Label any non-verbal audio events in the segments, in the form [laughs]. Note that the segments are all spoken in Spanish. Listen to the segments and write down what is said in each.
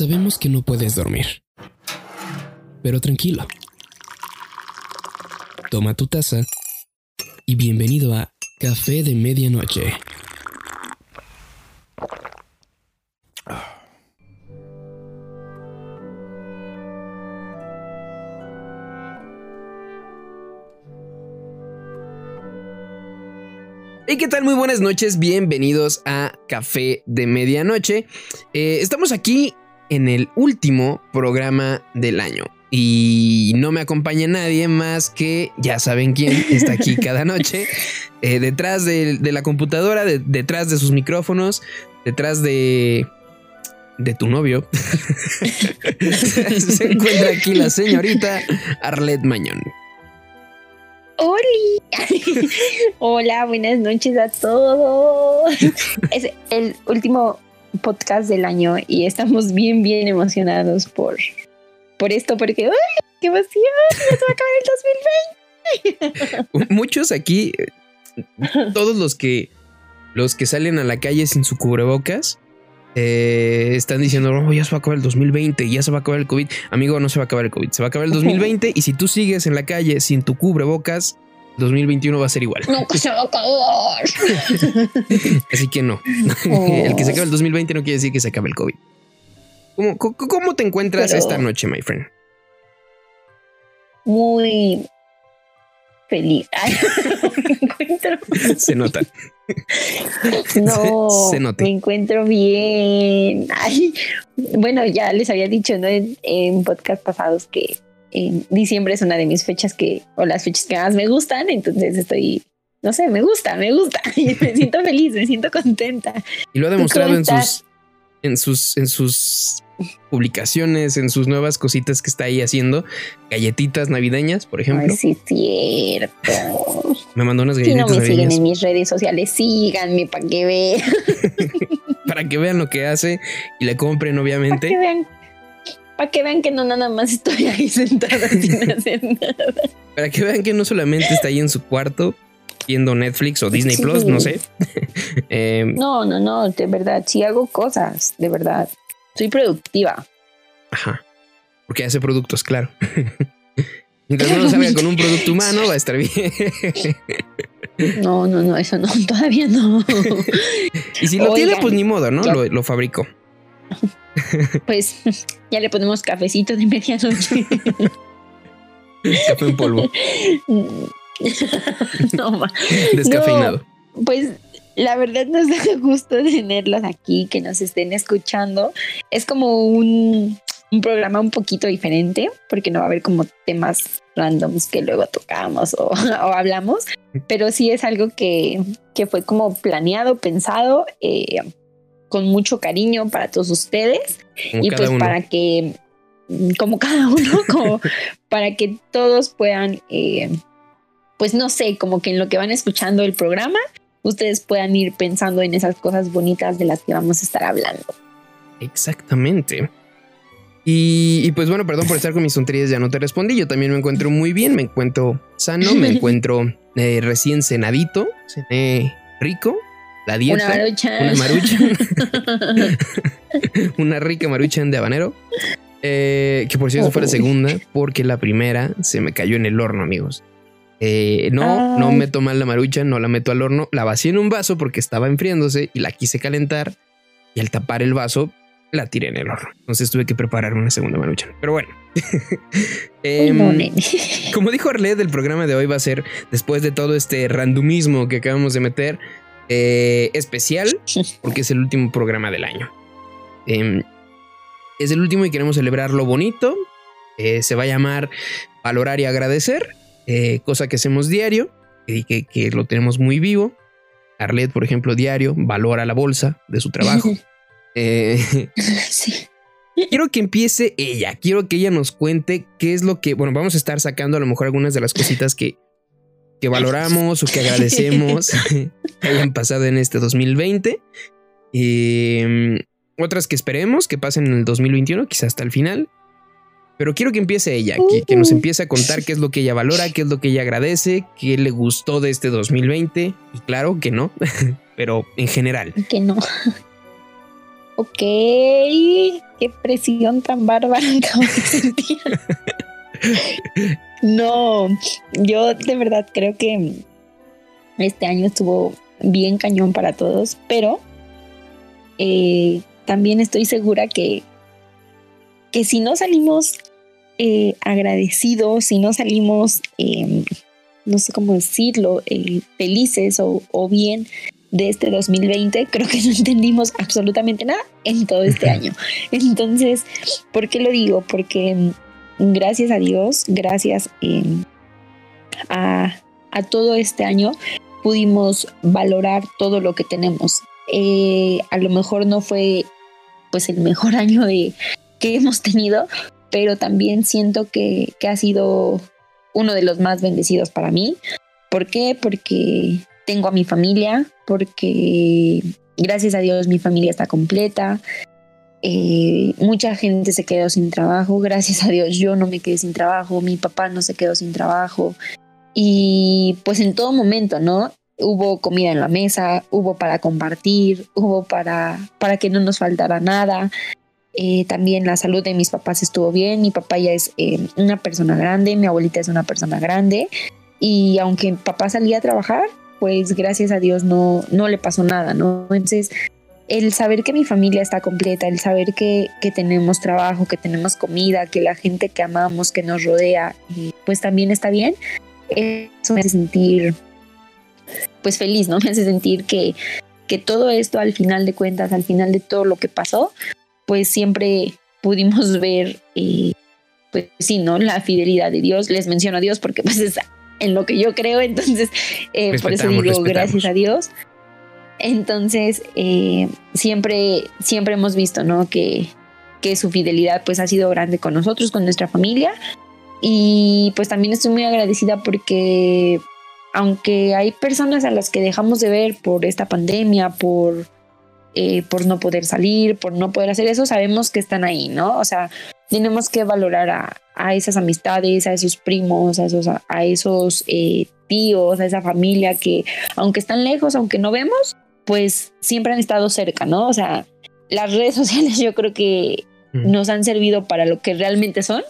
Sabemos que no puedes dormir. Pero tranquilo. Toma tu taza y bienvenido a Café de Medianoche. ¿Y qué tal? Muy buenas noches, bienvenidos a Café de Medianoche. Eh, estamos aquí en el último programa del año y no me acompaña nadie más que ya saben quién está aquí [laughs] cada noche, eh, detrás de, la computadora, detrás de sus micrófonos, detrás de de tu novio. [laughs] Se encuentra aquí la señorita Arlette Mañón. ¡Holi! [laughs] Hola, buenas noches a todos. es el último podcast del año y estamos bien, bien emocionados por, por esto, porque ¡ay, qué emoción! ¡Ya se va a acabar el 2020! [laughs] Muchos aquí, [laughs] todos los que los que salen a la calle sin su cubrebocas, eh, están diciendo, oh, ya se va a acabar el 2020, ya se va a acabar el COVID. Amigo, no se va a acabar el COVID, se va a acabar el [laughs] 2020 y si tú sigues en la calle sin tu cubrebocas, 2021 va a ser igual. Nunca se va a acabar. [laughs] Así que no. El que se acabe el 2020 no quiere decir que se acabe el COVID. ¿Cómo, cómo te encuentras esta noche, my friend? Muy feliz. [laughs] [laughs] Se nota. No, se, me encuentro bien. bueno, ya les había dicho ¿no? en, podcast pasados que en diciembre es una de mis fechas que, o las fechas que más me gustan, entonces estoy, no sé, me gusta, me gusta, [laughs] y me siento feliz, me siento contenta. Y lo ha demostrado en sus, en sus, en sus publicaciones, en sus nuevas cositas que está ahí haciendo. Galletitas navideñas, por ejemplo. Ay, sí, cierto. [laughs] Me mandó unas galletitas. Si no me siguen en mis redes sociales, síganme para que vean. [laughs] para que vean lo que hace y le compren, obviamente. Para que vean. Para que vean que no nada más estoy ahí sentada [laughs] sin hacer nada. Para que vean que no solamente está ahí en su cuarto viendo Netflix o Disney Plus, no sé. [laughs] Em, no, no, no, de verdad, sí hago cosas, de verdad. Soy productiva. Ajá. Porque hace productos, claro. [laughs] Mientras no salga con un producto humano, va a estar bien. No, no, no, eso no, todavía no. y si lo tiene, pues ni modo, ¿no? Lo, lo fabricó. Pues [laughs] ya le ponemos cafecito de medianoche. Café en polvo. [laughs] no, Descafeinado. pues la verdad nos da gusto tenerlos aquí, que nos estén escuchando. Es como un, programa un poquito diferente, porque no va a haber como temas randoms que luego tocamos o, [laughs] hablamos, pero sí es algo que, fue como planeado, pensado, eh, con mucho cariño para todos ustedes y pues para que, como cada uno, [laughs] como [laughs] para que todos puedan, eh, pues no sé, como que en lo que van escuchando el programa, ustedes puedan ir pensando en esas cosas bonitas de las que vamos a estar hablando. Exactamente. Y, pues bueno, perdón por estar con mis tonterías, ya no te respondí. Yo también me encuentro muy bien, me encuentro sano, me [laughs] encuentro eh, recién cenadito, cené rico, la dieta. Una maruchan. Una maruchan. [laughs] una rica maruchan de habanero. Eh, que por cierto fue la segunda, porque la primera se me cayó en el horno, amigos. Eh, no, no meto mal la marucha, no la meto al horno, la vacié en un vaso porque estaba enfriándose y la quise calentar y al tapar el vaso la tiré en el horno. Entonces tuve que preparar una segunda marucha. Pero bueno, [laughs] em, como dijo Arlette, el programa de hoy va a ser, después de todo este randomismo que acabamos de meter, eh, especial porque es el último programa del año. Em, es el último y queremos celebrar lo bonito. Eh, se va a llamar Valorar y Agradecer. Eh, cosa que hacemos diario y que, lo tenemos muy vivo. Arlet, por ejemplo, diario valora la bolsa de su trabajo. [laughs] Eh, [laughs] quiero que empiece ella, quiero que ella nos cuente qué es lo que, bueno, vamos a estar sacando a lo mejor algunas de las cositas que, que valoramos o que agradecemos [laughs] que hayan pasado en este 2020. y otras que esperemos que pasen en el 2021, quizás hasta el final. Pero quiero que empiece ella, que, nos empiece a contar qué es lo que ella valora, qué es lo que ella agradece, qué le gustó de este 2020. Y claro que no, [laughs] pero en general. Que no. Ok, qué presión tan bárbara acabo de sentir. No, yo de verdad creo que este año estuvo bien cañón para todos, pero eh, también estoy segura que, que si no salimos eh, agradecidos, si no salimos, em, no sé cómo decirlo, eh, felices o, o bien de este 2020, creo que no entendimos absolutamente nada en todo este [laughs] año. Entonces, ¿por qué lo digo? Porque mm, gracias a Dios, gracias em, a, a, todo este año, pudimos valorar todo lo que tenemos. Eh, a lo mejor no fue pues el mejor [laughs] año de, que hemos tenido, pero también siento que, que ha sido uno de los más bendecidos para mí. ¿Por qué? Porque tengo a mi familia, porque gracias a Dios mi familia está completa. Eh, mucha gente se quedó sin trabajo, gracias a Dios yo no me quedé sin trabajo, mi papá no se quedó sin trabajo. Y pues en todo momento, ¿no? Hubo comida en la mesa, hubo para compartir, hubo para, para que no nos faltara nada. Eh, también la salud de mis papás estuvo bien. Mi papá ya es eh, una persona grande, mi abuelita es una persona grande. Y aunque papá salía a trabajar, pues gracias a Dios no, no le pasó nada, ¿no? Entonces, el saber que mi familia está completa, el saber que, que tenemos trabajo, que tenemos comida, que la gente que amamos, que nos rodea, pues también está bien, eso me hace sentir pues feliz, ¿no? [laughs] Me hace sentir que, que todo esto al final de cuentas, al final de todo lo que pasó, pues siempre pudimos [laughs] ver, eh, pues sí, ¿no? La fidelidad de Dios. Les menciono a Dios porque pues es en lo que yo creo, entonces eh, por eso digo gracias a Dios. Entonces, eh, siempre, siempre hemos visto, ¿no? Que, que su fidelidad pues ha sido grande con nosotros, con nuestra familia. Y pues también estoy muy agradecida porque aunque hay personas a las que dejamos de ver por esta pandemia, por, eh, por no poder salir, por no poder hacer eso, sabemos que están ahí, ¿no? O sea, tenemos que valorar a, a esas amistades, a esos primos, a esos, a esos eh, tíos, a esa familia que, aunque están lejos, aunque no vemos, pues siempre han estado cerca, ¿no? O sea, las redes [laughs] sociales yo creo que mm. nos han servido para lo que realmente son,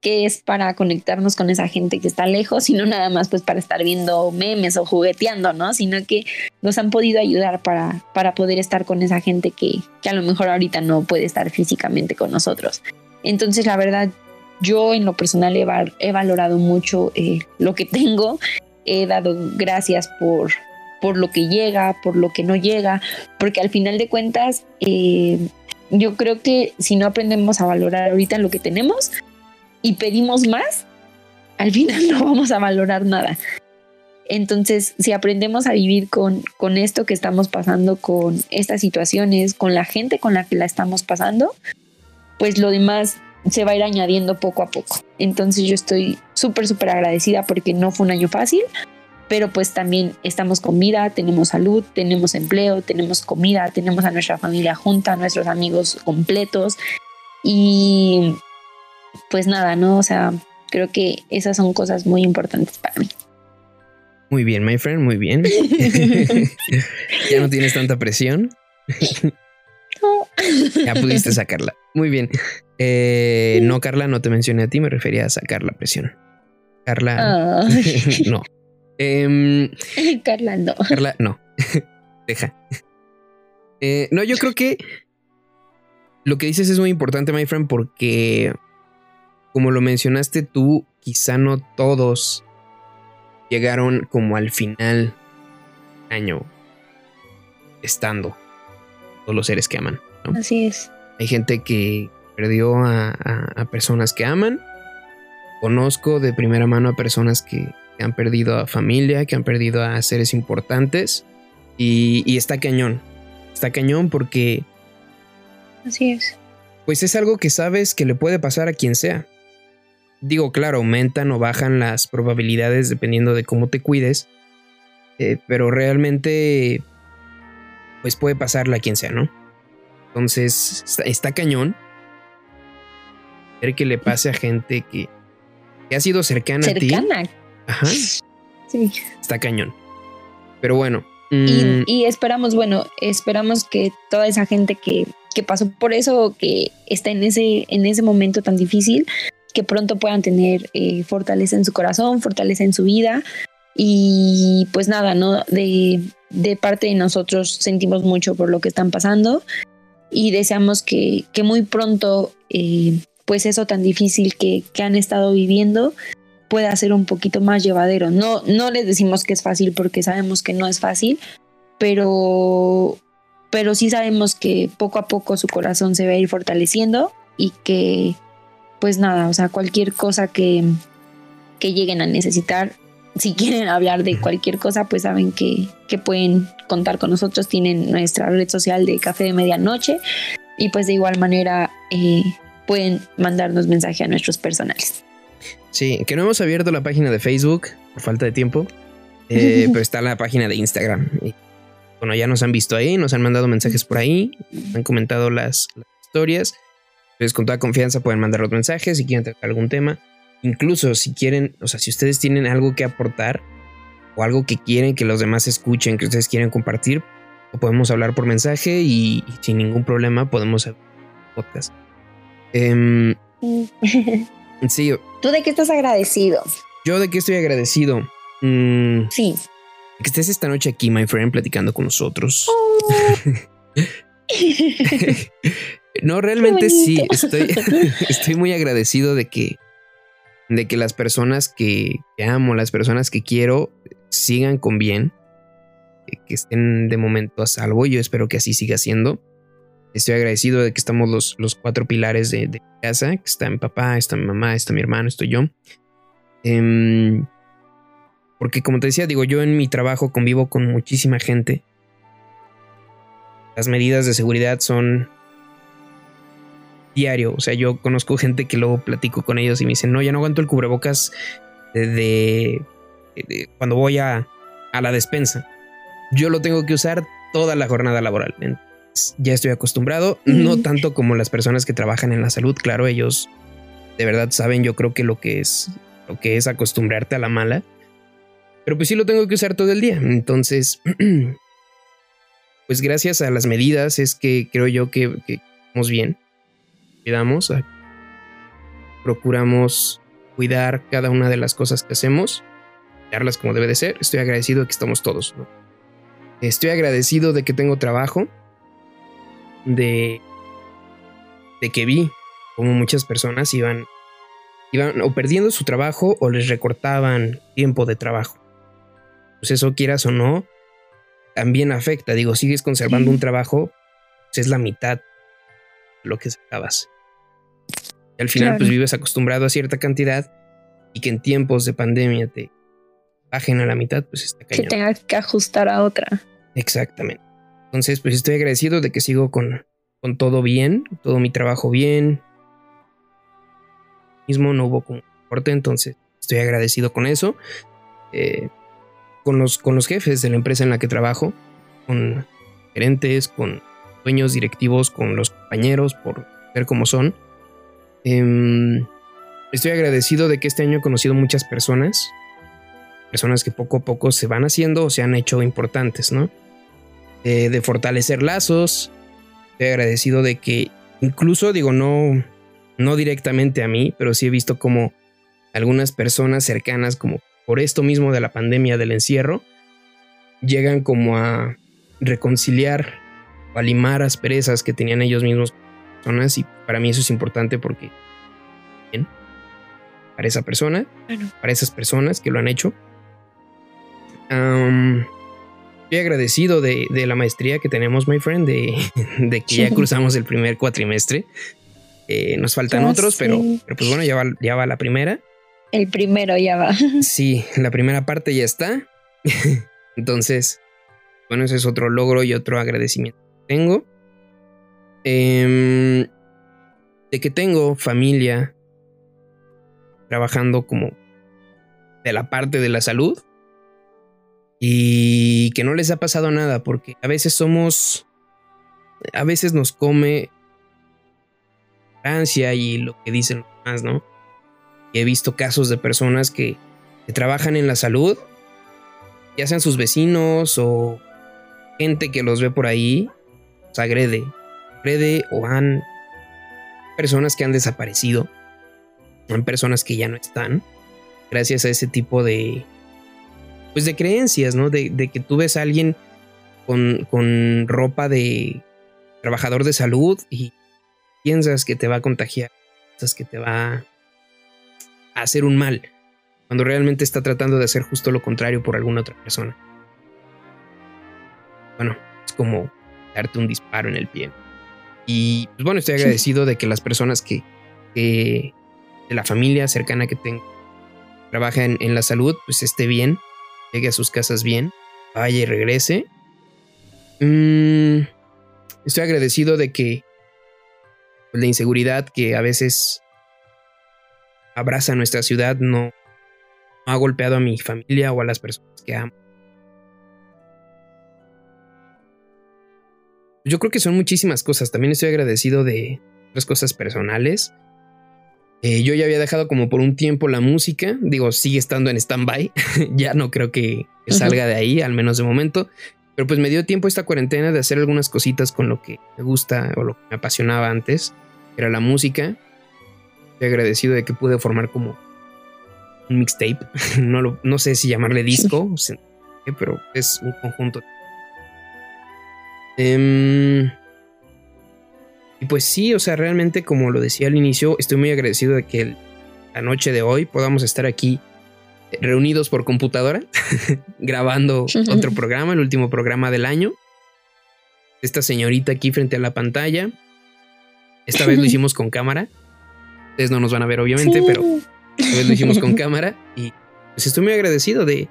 que es para conectarnos con esa gente que está lejos y no nada más pues para estar viendo memes o jugueteando, ¿no? Sino que nos han podido ayudar para, para poder estar con esa gente que, que a lo mejor ahorita no puede estar físicamente con nosotros. Entonces, la verdad, yo en lo personal he, he valorado mucho eh, lo que [laughs] tengo, he dado gracias por, por lo que llega, por lo que no llega, porque al final de cuentas, eh, yo creo que si no aprendemos a valorar ahorita lo que tenemos, y pedimos más, al final [laughs] no vamos a valorar nada. Entonces, si aprendemos a vivir con, con esto que estamos pasando, con estas situaciones, con la gente con la que la estamos pasando, pues lo demás se va a ir añadiendo poco a poco. Entonces yo estoy súper, súper agradecida porque no fue un año fácil, pero pues también estamos con vida, tenemos salud, tenemos empleo, tenemos comida, tenemos a nuestra familia junta, a nuestros amigos completos y pues nada, ¿no? O sea, creo que esas son cosas muy importantes para mí. Muy bien, my friend, muy bien. [laughs] ya no tienes tanta presión. no. ya pudiste sacarla. Muy bien. Eh, no, Carla, no te mencioné a ti, me refería a sacar la presión. Carla, [laughs] no. Carla, no. Carla, no. [laughs] Deja. Eh, no, yo creo que lo que dices es muy importante, my friend, porque como lo mencionaste tú, quizá no todos llegaron como al final año estando todos los seres que aman. Así es. Hay gente que perdió a, personas que aman. Conozco de primera mano a personas que, han perdido a familia, que han perdido a seres importantes. Y, y está cañón. Está cañón porque... Así es. Pues es algo que sabes que le puede pasar a quien sea digo, claro, aumentan o bajan las probabilidades dependiendo de cómo te cuides, eh, pero realmente, pues puede pasarle a quien sea, ¿no? Entonces, está, cañón ver que le pase a gente que, ha sido cercana, a ti. Ajá. Sí. Está cañón. Pero bueno, Mm. Y, esperamos, bueno, esperamos que toda esa gente que, que pasó por eso, que está en ese, en ese momento tan difícil, que pronto puedan tener eh, fortaleza en su corazón, fortaleza en su vida. Y pues nada, ¿no? De, de parte de nosotros sentimos mucho por lo que están pasando y deseamos que, que muy pronto eh, pues eso tan difícil que, que, han estado viviendo pueda ser un poquito más llevadero. No, no les decimos que es fácil porque sabemos que no es fácil, pero, pero sí sabemos que poco a poco su corazón se va a ir fortaleciendo y que pues nada, o sea, cualquier cosa que, que lleguen a necesitar, si [laughs] quieren hablar de cualquier cosa, pues saben que, que, pueden contar con nosotros. Tienen nuestra red social de Café de Medianoche y pues de igual manera eh, pueden mandarnos mensaje a nuestros personales. Sí, que no hemos abierto la página de Facebook por falta de tiempo, eh, [laughs] pero está la página de Instagram. Y, bueno, ya nos han visto ahí, nos han mandado mensajes por ahí, han comentado las, las historias. Entonces, con toda confianza pueden mandar los mensajes si quieren tratar algún tema. Incluso si quieren, o sea, si ustedes tienen algo que aportar o algo que quieren que los demás escuchen, que ustedes quieren compartir, lo podemos hablar por mensaje y, sin ningún problema podemos hacer podcast. Em, [laughs] sí. ¿Tú de qué estás agradecido? Yo de qué estoy agradecido. Mm, sí. Que estés esta noche aquí, my friend, platicando con nosotros. Oh. [laughs] No, realmente sí, estoy, [laughs] [laughs] estoy muy agradecido de que, de que las personas que, amo, las personas que quiero, sigan con bien, que estén de momento a salvo. Yo espero que así siga siendo. Estoy agradecido de que estamos los, los cuatro pilares de, de, casa, que está mi papá, está mi mamá, está mi hermano, estoy yo. Em, porque como te decía, digo, yo en mi trabajo convivo con muchísima gente. Las medidas de seguridad son diario. O sea, yo conozco gente que luego platico con ellos y me dicen, no, ya no aguanto el cubrebocas de, cuando voy a, a, la despensa. Yo lo tengo que usar toda la jornada laboral. Ya estoy acostumbrado, no tanto como las personas que trabajan en la salud. Claro, ellos de verdad saben, yo creo que lo que es lo que es acostumbrarte a la mala. Pero pues sí lo tengo que usar todo el día. Entonces, [clears throat] pues gracias a las medidas es que creo yo que, que estamos bien cuidamos, procuramos cuidar cada una de las cosas que hacemos, darlas como debe de ser. Estoy agradecido de que estamos todos. Estoy agradecido de que tengo trabajo, de, de que vi como muchas personas iban, iban o perdiendo su trabajo o les recortaban tiempo de trabajo. Pues eso quieras o no, también afecta. Digo, sigues conservando un trabajo, pues es la mitad de lo que sacabas al final pues vives acostumbrado a cierta cantidad y que en tiempos de pandemia te bajen a la mitad, pues está cañón. Que tengas que ajustar a otra. Exactamente. Entonces, pues estoy agradecido de que sigo con, con todo bien, todo mi trabajo bien. Mismo no hubo como corte, entonces estoy agradecido con eso. Eh, con, los, con los jefes de la empresa en la que trabajo, con gerentes, con dueños directivos, con los compañeros, por ver cómo son. Em, estoy agradecido de que este año he conocido muchas personas, personas que poco a poco se van haciendo o se han hecho importantes, ¿no? De fortalecer lazos. Estoy agradecido de que incluso digo no no directamente a mí, pero sí he visto como algunas personas cercanas como por esto mismo de la pandemia del encierro llegan como a reconciliar o a limar asperezas que tenían ellos mismos personas y para mí eso es importante porque bien para esa persona, para esas personas que lo han hecho. Estoy agradecido de, la maestría que tenemos, my friend, de, [laughs] que ya cruzamos el primer cuatrimestre. Eh, nos faltan otros, pero, pero, pues bueno, ya va, ya va la primera. El primero ya va. [laughs] Sí, la primera parte ya está. [laughs] Entonces, bueno, ese es otro logro y otro agradecimiento que tengo. Em, de que tengo familia trabajando como de la parte de la salud y que no les ha pasado nada porque a veces somos a veces nos come Francia y lo que dicen los demás, ¿no? Y he visto casos de personas que, trabajan en la salud, ya sean sus vecinos o gente que los ve por ahí los agrede. Agrede o han personas que han desaparecido. Han personas que ya no están. Gracias a ese tipo de. Pues de creencias, ¿no? De, de que tú ves a alguien con, con ropa de trabajador de salud y piensas que te va a contagiar, piensas que te va a hacer un mal, cuando realmente está tratando de hacer justo lo contrario por alguna otra persona. Bueno, es como darte un disparo en el pie. Y pues bueno, estoy agradecido de que las personas que, de la familia cercana que tengo trabaja en, la salud, pues esté bien, llegue a sus casas bien, vaya y regrese. Mm, estoy agradecido de que la inseguridad que a veces abraza nuestra ciudad no, ha golpeado a mi familia o a las personas que amo. Yo creo que son muchísimas cosas. También estoy agradecido de otras cosas personales. Eh, yo ya había dejado como por un tiempo la música. Digo, sigue estando en stand-by. [laughs] ya no creo que salga de ahí, al menos de momento. Pero pues me dio tiempo esta cuarentena de hacer algunas cositas con lo que me gusta o lo que me apasionaba antes. Era la música. Estoy agradecido de que pude formar como un mixtape. [laughs] no, no sé si llamarle disco, pero es un conjunto. Em, y pues sí, o sea, realmente como lo decía al inicio, estoy muy agradecido de que la noche de hoy podamos estar aquí eh, reunidos por computadora, [laughs] grabando otro programa, el último programa del año. Esta señorita aquí frente a la pantalla. Esta vez lo [laughs] hicimos con cámara. Ustedes no nos van a ver, obviamente, pero esta vez lo hicimos con cámara. Y pues estoy muy agradecido de,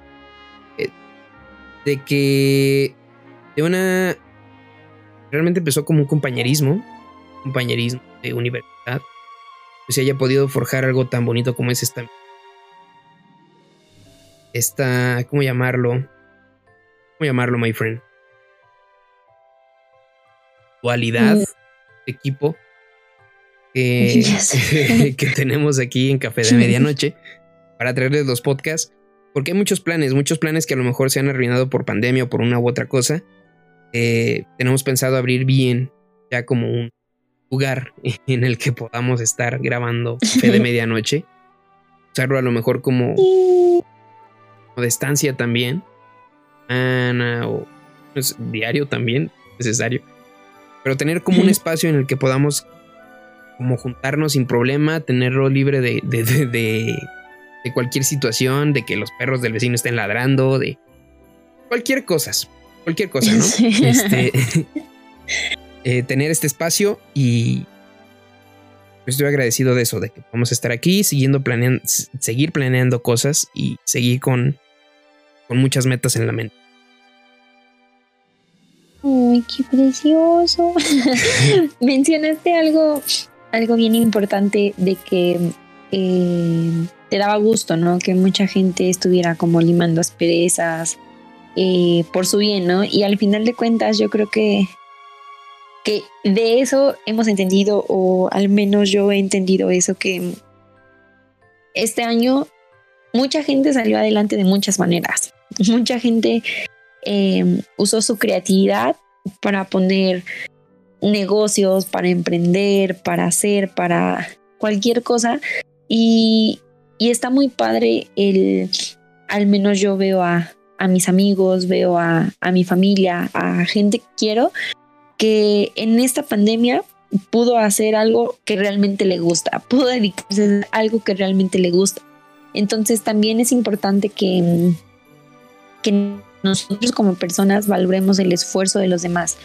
eh, de que de una realmente empezó como un compañerismo, compañerismo de universidad, pues se haya podido forjar algo tan bonito como es esta, esta, ¿cómo llamarlo? ¿Cómo llamarlo, my friend? Dualidad de equipo que, [laughs] [laughs] que tenemos aquí en Café de [laughs] Medianoche para traerles los podcasts, porque hay muchos planes, muchos planes que a lo mejor se han arruinado por pandemia o por una u otra cosa eh, tenemos pensado abrir bien ya como un lugar [laughs] en el que podamos estar grabando fe de [laughs] medianoche. Usarlo a lo mejor como, de estancia también. Ana o pues, diario también, necesario. Pero tener como un [laughs] espacio en el que podamos como juntarnos sin problema, tenerlo libre de, de, de, de, cualquier situación, de que los perros del vecino estén ladrando, de cualquier cosa cualquier cosa, ¿no? Este, eh, tener este espacio y estoy agradecido de eso, de que podamos estar aquí siguiendo planeando, seguir planeando cosas y seguir con, con muchas metas en la mente. Uy, qué precioso. [laughs] Mencionaste algo, algo bien importante de que eh, te daba gusto, ¿no? Que mucha gente estuviera como limando asperezas, eh, por su bien, ¿no? Y al final de cuentas yo creo que, que de eso hemos entendido, o al menos yo he entendido eso, que este año mucha gente salió adelante de muchas maneras. [laughs] Mucha gente em, usó su creatividad para poner negocios, para emprender, para hacer, para cualquier cosa. Y, y está muy padre el, al menos yo veo a, a mis amigos, veo a, mi familia, a gente que quiero, que en esta pandemia pudo hacer algo que realmente le gusta, [laughs] pudo dedicarse a algo que realmente le gusta. Entonces también es importante que, que nosotros como personas valoremos el esfuerzo de los demás,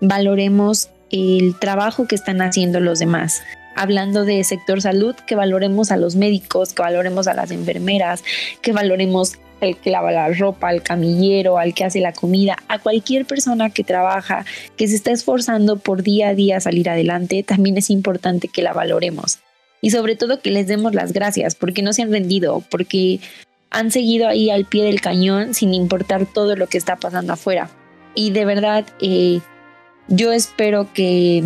valoremos el trabajo que están haciendo los demás. Hablando de sector salud, que valoremos a los médicos, que valoremos a las enfermeras, que valoremos al que lava la ropa, al camillero, al que hace la comida, a cualquier persona que trabaja, que se está esforzando por día a día salir adelante, también es importante que la valoremos. Y sobre todo que les demos las gracias porque no se han rendido, porque han seguido ahí al pie del cañón sin importar todo lo que está pasando afuera. Y de verdad, eh, yo espero que,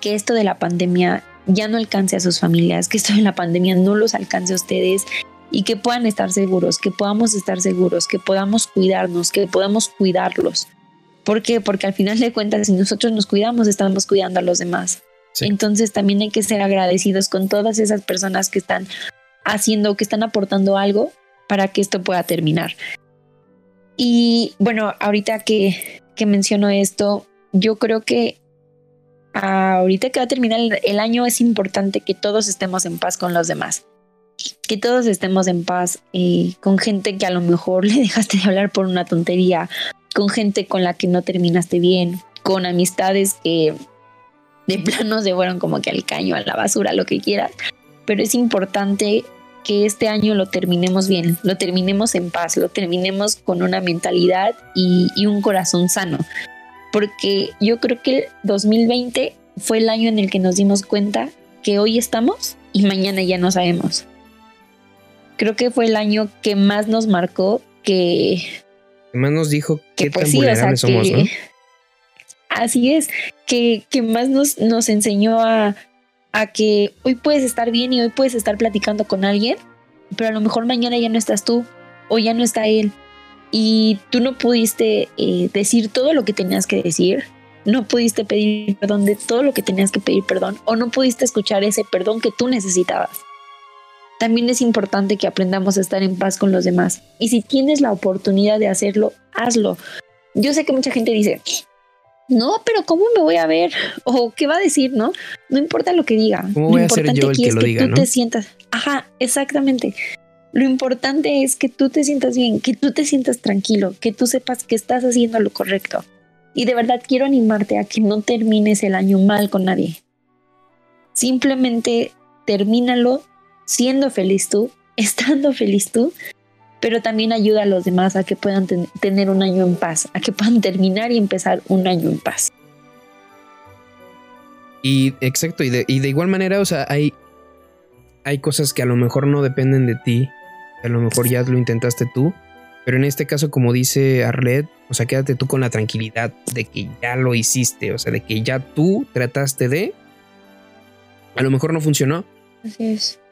que esto de la pandemia ya no alcance a sus familias, que esto de la pandemia no los alcance a ustedes, y que puedan estar seguros, que podamos estar seguros, que podamos cuidarnos, que podamos cuidarlos, ¿Por qué? Porque al final de cuentas, si nosotros nos cuidamos, estamos cuidando a los demás. Entonces también hay que ser agradecidos con todas esas personas que están haciendo, que están aportando algo para que esto pueda terminar. Y bueno, ahorita que, que menciono esto, yo creo que ahorita que va a terminar el, año es importante que todos estemos en paz con los demás. Que todos estemos en paz eh, con gente que a lo mejor [laughs] le dejaste de hablar por una tontería, con gente con la que no terminaste bien, con amistades que de plano se fueron como que al caño, a la basura, lo que quieras. Pero es importante que este año lo terminemos bien, lo terminemos en paz, lo terminemos con una mentalidad y, un corazón sano. Porque yo creo que el 2020 fue el año en el que nos dimos cuenta que hoy estamos y mañana ya no sabemos. Creo que fue el año que más nos marcó, que... más nos dijo qué pues tan vulnerables somos, ¿no? Así es, que, que más nos, nos enseñó a, a que hoy puedes estar bien y hoy puedes estar platicando con alguien, pero a lo mejor mañana ya no estás tú o ya no está él y tú no pudiste eh, decir todo lo que tenías que decir, no pudiste pedir perdón de todo lo que tenías que pedir perdón o no pudiste escuchar ese perdón que tú necesitabas. También es importante que aprendamos a estar en paz con los demás y si tienes la oportunidad de hacerlo, hazlo. Yo sé que mucha gente dice, no, pero ¿cómo me voy a ver? O qué va a decir, ¿no? No importa lo que diga. ¿Cómo voy lo importante aquí es que tú te sientas. Ajá, exactamente. Lo importante es que tú te sientas bien, que tú te sientas tranquilo, que tú sepas que estás haciendo lo correcto. Y de verdad quiero animarte a que no termines el año mal con nadie. Simplemente termínalo siendo feliz tú, [laughs] estando feliz tú pero también ayuda a los demás a que puedan tener un año en paz, a que puedan [laughs] terminar y empezar un año en paz. Y exacto, y de, igual manera, o sea, hay, hay cosas que a lo mejor no dependen de ti, a lo mejor ya lo intentaste tú, pero en este caso, como dice Arlet, o sea, quédate tú con la tranquilidad de que ya lo hiciste, o sea, de que ya tú trataste de, a lo mejor no funcionó,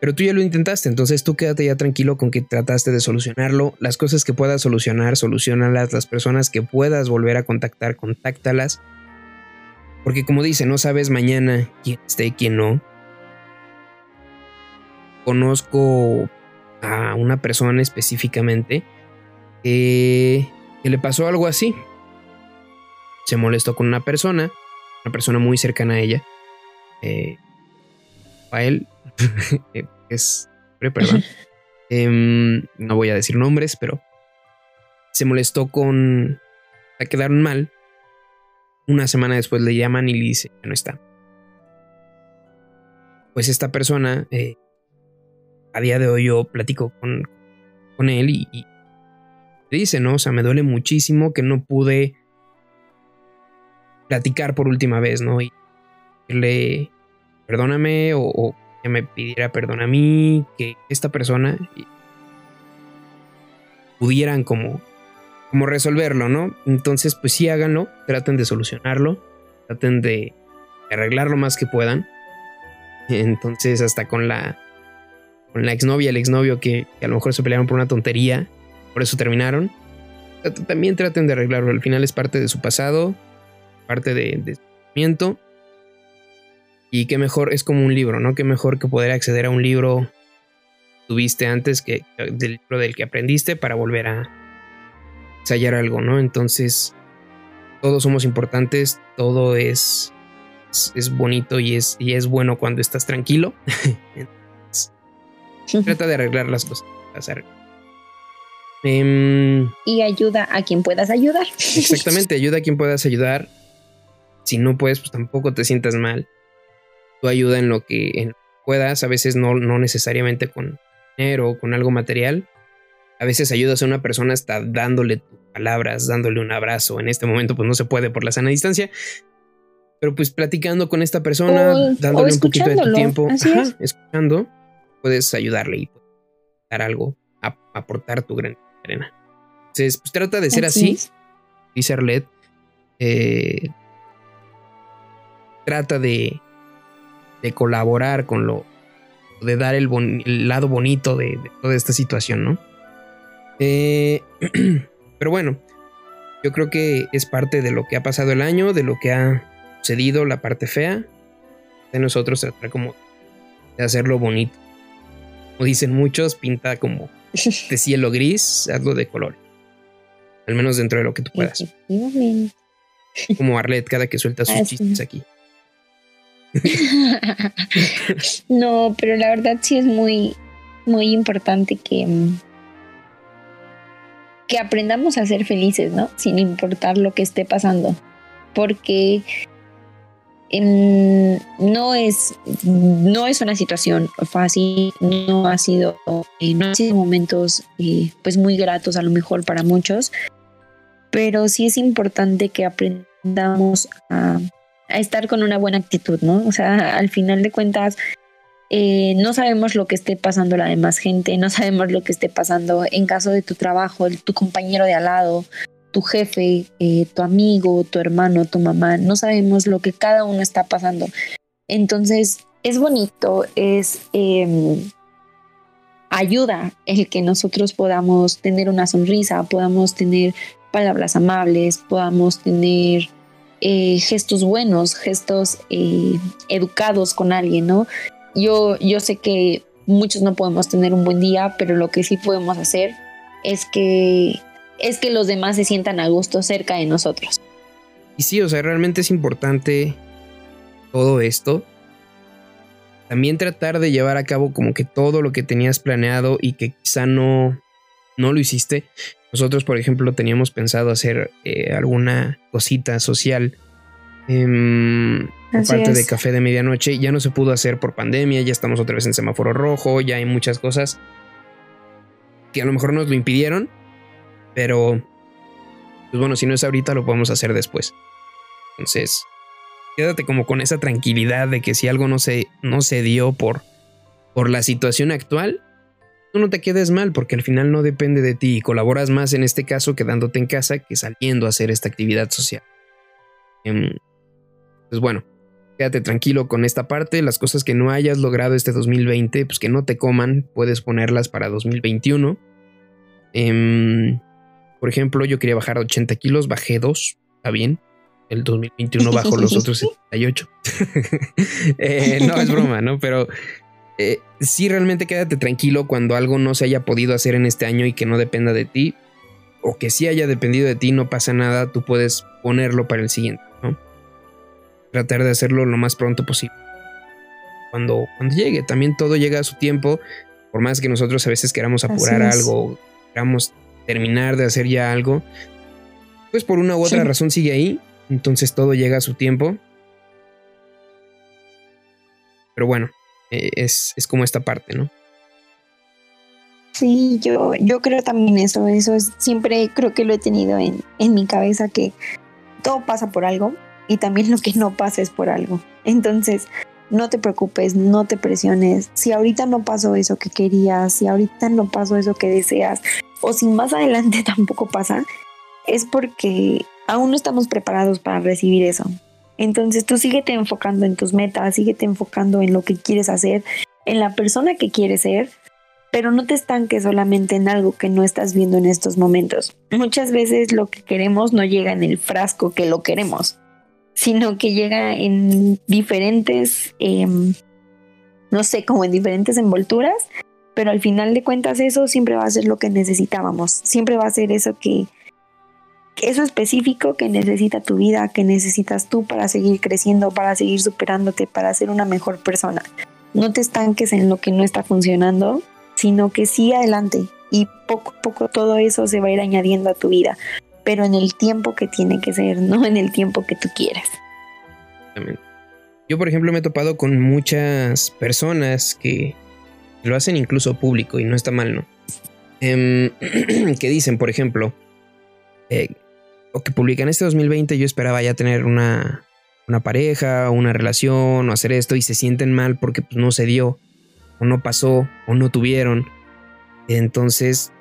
pero tú ya lo intentaste, entonces tú quédate ya tranquilo con que trataste de solucionarlo. Las cosas que puedas solucionar, solucionalas. Las personas que puedas volver a contactar, contáctalas. Porque como dice, no sabes mañana quién esté y quién no. Conozco a una persona específicamente que, le pasó algo así. Se molestó con una persona, una persona muy cercana a ella. Eh, a él [laughs] es, perdón. Em, no voy a decir nombres, pero se molestó con... A quedaron mal. Una semana después le llaman y le dice que no está. Pues esta persona, eh, a día de hoy yo platico con, con él y, y le dice, ¿no? O sea, me duele muchísimo que no pude platicar por última vez, ¿no? Y le perdóname o que me pidiera perdón a mí, que esta persona pudieran como, como resolverlo, ¿no? Entonces, pues sí, háganlo, traten de solucionarlo, traten de arreglar lo más que puedan. [laughs] Entonces, hasta con la, con la exnovia, el exnovio que, que a lo mejor se pelearon por una tontería, por eso terminaron. También traten de arreglarlo, al final es parte de su pasado, parte de, su y qué mejor, es como un libro, ¿no? Qué mejor que poder acceder a un libro que tuviste antes que del libro del que aprendiste para volver a ensayar algo, ¿no? Entonces, todos somos importantes, todo es, es, bonito y es, y es bueno cuando estás tranquilo. [laughs] [laughs] trata de arreglar las cosas. Em, y ayuda a quien puedas ayudar. [laughs] Exactamente, ayuda a quien puedas ayudar. Si no puedes, pues tampoco te sientas mal ayuda en lo que puedas, a veces no, no necesariamente con dinero o con algo material. A veces ayudas a una persona hasta dándole palabras, dándole un abrazo. En este momento pues no se puede por la sana distancia. Pero pues platicando con esta persona, dándole un poquito de tu tiempo, escuchando, puedes ayudarle y dar algo, aportar tu gran arena. Entonces, pues trata de ser así, dice Arlet. Eh, trata de, de colaborar con lo, de dar el, lado bonito de, toda esta situación, ¿no? Eh, [clears throat] pero bueno, yo creo que es parte de lo que ha pasado el año, de lo que ha sucedido, la parte fea. De nosotros tratar como de hacerlo bonito. Como dicen muchos, pinta como [laughs] de cielo gris, hazlo de color. Al menos dentro de lo que tú puedas. Como Arlet cada que suelta sus chistes aquí. No, pero la verdad sí es muy, muy importante que, que aprendamos a ser felices, ¿no? Sin importar lo que esté pasando. Porque em, no es no es una situación fácil no ha sido eh, no sido momentos eh, pues muy gratos a lo mejor para muchos pero sí es importante que aprendamos a, estar con una buena actitud, ¿no? O sea, al final de cuentas, eh, no sabemos lo que esté pasando la demás gente, no sabemos lo que esté pasando en caso de tu trabajo, tu compañero de al lado, tu jefe, eh, tu amigo, tu hermano, tu mamá, no sabemos lo que cada uno está pasando. Entonces, es bonito, es em, ayuda el que nosotros podamos tener una sonrisa, podamos tener palabras amables, podamos tener eh, gestos buenos, gestos eh, educados con alguien, ¿no? Yo, yo sé que muchos no podemos tener un buen día, pero lo que sí podemos hacer es que, es que los demás se sientan a gusto cerca de nosotros. Y sí, o sea, realmente es importante todo esto. También tratar de llevar a cabo como que todo lo que tenías planeado y que quizá no, no lo hiciste. Nosotros, por ejemplo, teníamos pensado hacer eh, alguna cosita social en parte de café de medianoche. Ya no se pudo hacer por pandemia, ya estamos otra vez en semáforo rojo, ya hay muchas cosas que a lo mejor nos lo impidieron, pero pues bueno, si no es ahorita, lo podemos hacer después. Entonces, quédate como con esa tranquilidad de que si algo no se, no se dio por, por la situación actual, tú no te quedes mal porque al final no depende de ti y colaboras más en este caso quedándote en casa que saliendo a hacer esta actividad social. Em, pues bueno, quédate tranquilo con esta parte, las cosas que no hayas logrado este 2020, pues que no te coman, puedes ponerlas para 2021. Em, por ejemplo, yo quería bajar 80 kilos, bajé 2, está bien. El 2021 bajo los [laughs] otros 78. [laughs] Eh, no es broma, ¿no? Pero eh, sí realmente quédate tranquilo cuando algo no se haya podido hacer en este año y que no dependa de ti, o que sí haya dependido de ti, no pasa nada, tú puedes ponerlo para el siguiente, ¿no? Tratar de hacerlo lo más pronto posible. Cuando, cuando llegue, también todo llega a su tiempo, por más que nosotros a veces queramos apurar algo, queramos terminar de hacer ya algo, pues por una u otra razón sigue ahí, entonces todo llega a su tiempo. Pero bueno, eh, es, como esta parte, ¿no? Sí, yo, yo creo también eso, eso es, siempre creo que lo he tenido en, en mi cabeza que todo pasa por algo y también lo que no pasa es por algo. Entonces, no te preocupes, no te presiones. Si ahorita no pasó eso que querías, si ahorita no pasó eso que deseas, o si más adelante [laughs] tampoco pasa, es porque aún no estamos preparados para recibir eso. Entonces tú síguete enfocando en tus metas, síguete enfocando en lo que quieres hacer, en la persona que quieres ser, pero no te estanques solamente en algo que no estás viendo en estos momentos. Muchas veces lo que queremos no llega en el frasco que lo queremos, sino que llega en diferentes, em, no sé, como en diferentes envolturas, pero al final de cuentas eso siempre va a ser lo que necesitábamos, siempre va a ser eso que eso específico que necesita tu vida, que necesitas tú para seguir creciendo, para seguir superándote, para ser una mejor persona. No te estanques en lo que no está funcionando, sino que sigue adelante y poco a poco todo eso se va a ir añadiendo a tu vida, pero en el tiempo que tiene que ser, no en el tiempo que tú quieras. Yo, por ejemplo, me he topado con muchas personas que lo hacen incluso público y no está mal, ¿no? Em, [clears throat] que dicen, por ejemplo, eh, o que publican este 2020 yo esperaba ya tener una, una pareja, una relación o hacer esto y se sienten mal porque pues, no se dio o no pasó o no tuvieron. Entonces,